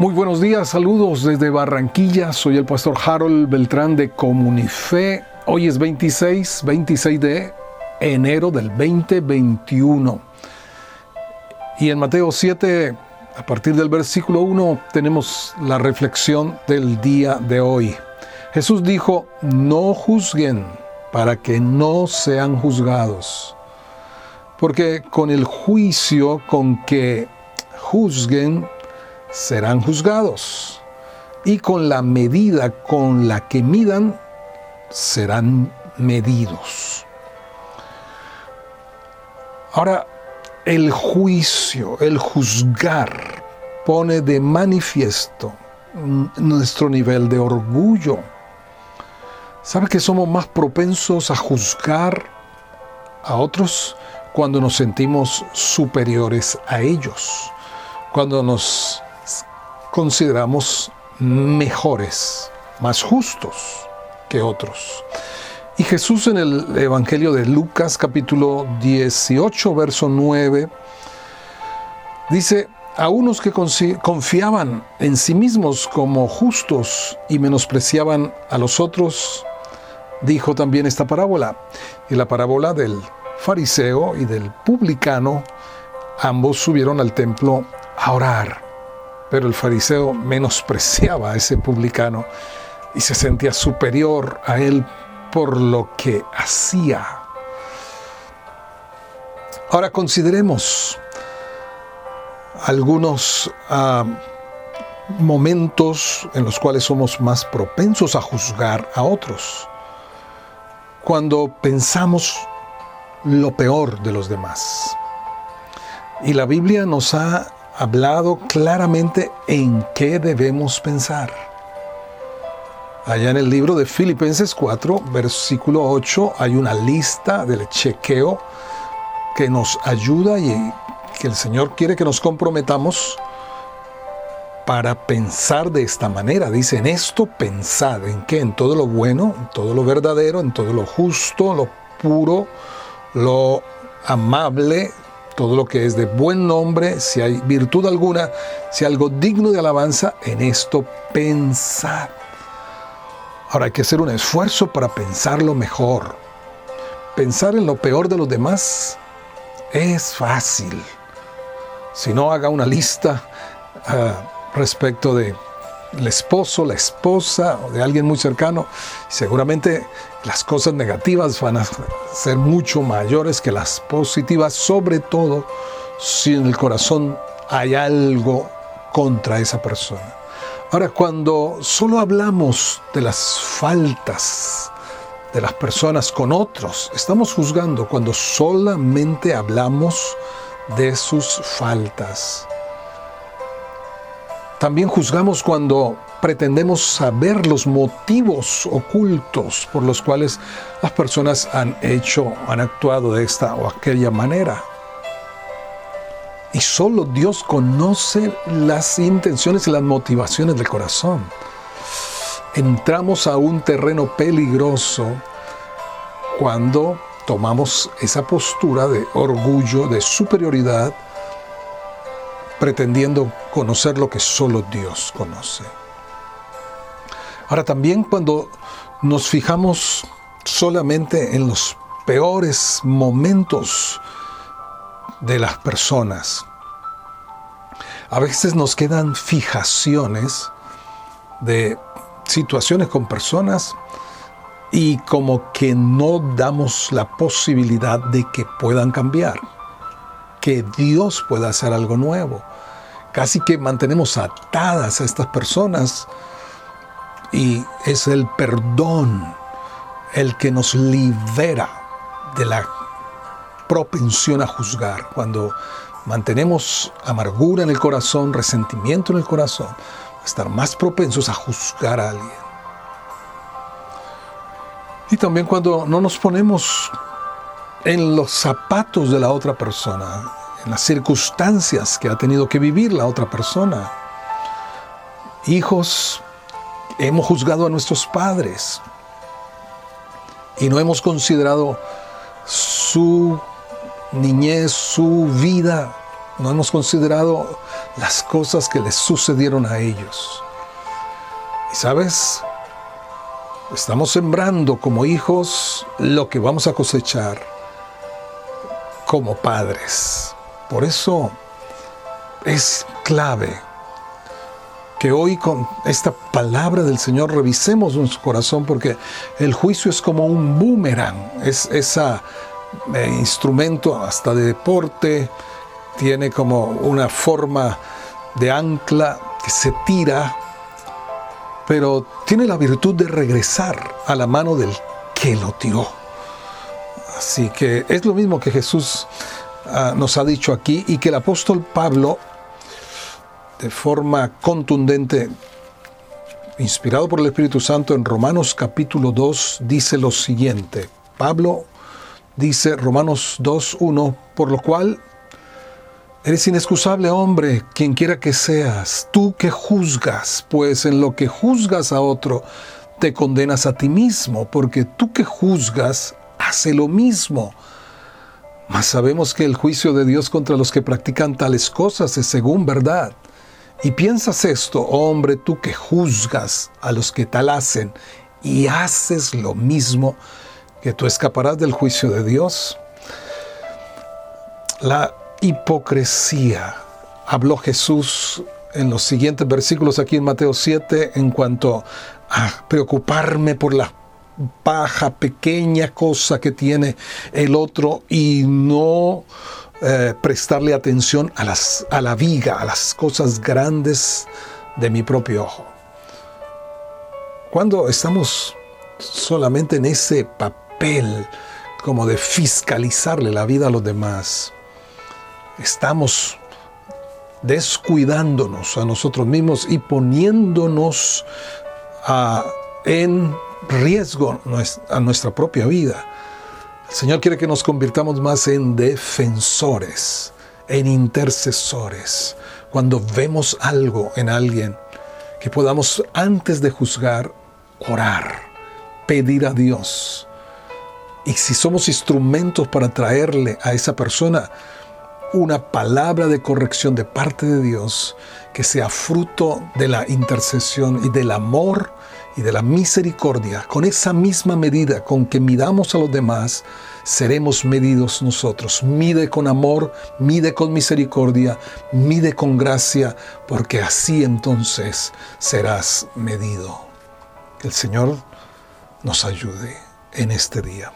Muy buenos días, saludos desde Barranquilla. Soy el pastor Harold Beltrán de Comunife. Hoy es 26, 26 de enero del 2021. Y en Mateo 7, a partir del versículo 1, tenemos la reflexión del día de hoy. Jesús dijo, no juzguen para que no sean juzgados. Porque con el juicio con que juzguen, serán juzgados, y con la medida con la que midan, serán medidos. Ahora, el juicio, el juzgar, pone de manifiesto nuestro nivel de orgullo. ¿Sabe que somos más propensos a juzgar a otros cuando nos sentimos superiores a ellos? Cuando nos consideramos mejores, más justos que otros. Y Jesús en el Evangelio de Lucas capítulo 18, verso 9, dice, a unos que confiaban en sí mismos como justos y menospreciaban a los otros, dijo también esta parábola. Y la parábola del fariseo y del publicano, ambos subieron al templo a orar. Pero el fariseo menospreciaba a ese publicano y se sentía superior a él por lo que hacía. Ahora consideremos algunos ah, momentos en los cuales somos más propensos a juzgar a otros. Cuando pensamos lo peor de los demás. Y la Biblia nos ha hablado claramente en qué debemos pensar. Allá en el libro de Filipenses 4, versículo 8, hay una lista del chequeo que nos ayuda y que el Señor quiere que nos comprometamos para pensar de esta manera. Dice, en esto pensad, ¿en qué? En todo lo bueno, en todo lo verdadero, en todo lo justo, lo puro, lo amable, todo lo que es de buen nombre, si hay virtud alguna, si algo digno de alabanza, en esto pensar. Ahora hay que hacer un esfuerzo para pensarlo mejor. Pensar en lo peor de los demás es fácil. Si no, haga una lista uh, respecto de el esposo, la esposa o de alguien muy cercano, seguramente las cosas negativas van a ser mucho mayores que las positivas, sobre todo si en el corazón hay algo contra esa persona. Ahora, cuando solo hablamos de las faltas de las personas con otros, estamos juzgando cuando solamente hablamos de sus faltas. También juzgamos cuando pretendemos saber los motivos ocultos por los cuales las personas han hecho, han actuado de esta o aquella manera. Y solo Dios conoce las intenciones y las motivaciones del corazón. Entramos a un terreno peligroso cuando tomamos esa postura de orgullo, de superioridad, pretendiendo conocer lo que solo Dios conoce. Ahora también cuando nos fijamos solamente en los peores momentos de las personas, a veces nos quedan fijaciones de situaciones con personas y como que no damos la posibilidad de que puedan cambiar, que Dios pueda hacer algo nuevo. Casi que mantenemos atadas a estas personas y es el perdón el que nos libera de la propensión a juzgar. Cuando mantenemos amargura en el corazón, resentimiento en el corazón, estar más propensos a juzgar a alguien. Y también cuando no nos ponemos en los zapatos de la otra persona, en las circunstancias que ha tenido que vivir la otra persona. Hijos, hemos juzgado a nuestros padres y no hemos considerado su niñez, su vida no hemos considerado las cosas que les sucedieron a ellos. Y sabes, estamos sembrando como hijos lo que vamos a cosechar como padres. Por eso es clave que hoy con esta palabra del Señor revisemos nuestro corazón porque el juicio es como un boomerang, es ese eh, instrumento hasta de deporte, tiene como una forma de ancla que se tira, pero tiene la virtud de regresar a la mano del que lo tiró. Así que es lo mismo que Jesús ah, nos ha dicho aquí y que el apóstol Pablo de forma contundente, inspirado por el Espíritu Santo en Romanos capítulo 2, dice lo siguiente. Pablo dice Romanos 2, 1, por lo cual eres inexcusable hombre, quien quiera que seas, tú que juzgas, pues en lo que juzgas a otro, te condenas a ti mismo, porque tú que juzgas, hace lo mismo. Mas sabemos que el juicio de Dios contra los que practican tales cosas es según verdad. Y piensas esto, hombre, tú que juzgas a los que tal hacen y haces lo mismo, que tú escaparás del juicio de Dios. La hipocresía, habló Jesús en los siguientes versículos aquí en Mateo 7 en cuanto a preocuparme por la paja, pequeña cosa que tiene el otro y no eh, prestarle atención a, las, a la viga, a las cosas grandes de mi propio ojo. Cuando estamos solamente en ese papel como de fiscalizarle la vida a los demás, estamos descuidándonos a nosotros mismos y poniéndonos en riesgo a nuestra propia vida. El Señor quiere que nos convirtamos más en defensores, en intercesores. Cuando vemos algo en alguien, que podamos antes de juzgar, orar, pedir a Dios. Y si somos instrumentos para traerle a esa persona una palabra de corrección de parte de Dios, que sea fruto de la intercesión y del amor y de la misericordia, con esa misma medida con que midamos a los demás, seremos medidos nosotros. Mide con amor, mide con misericordia, mide con gracia, porque así entonces serás medido. Que el Señor nos ayude en este día.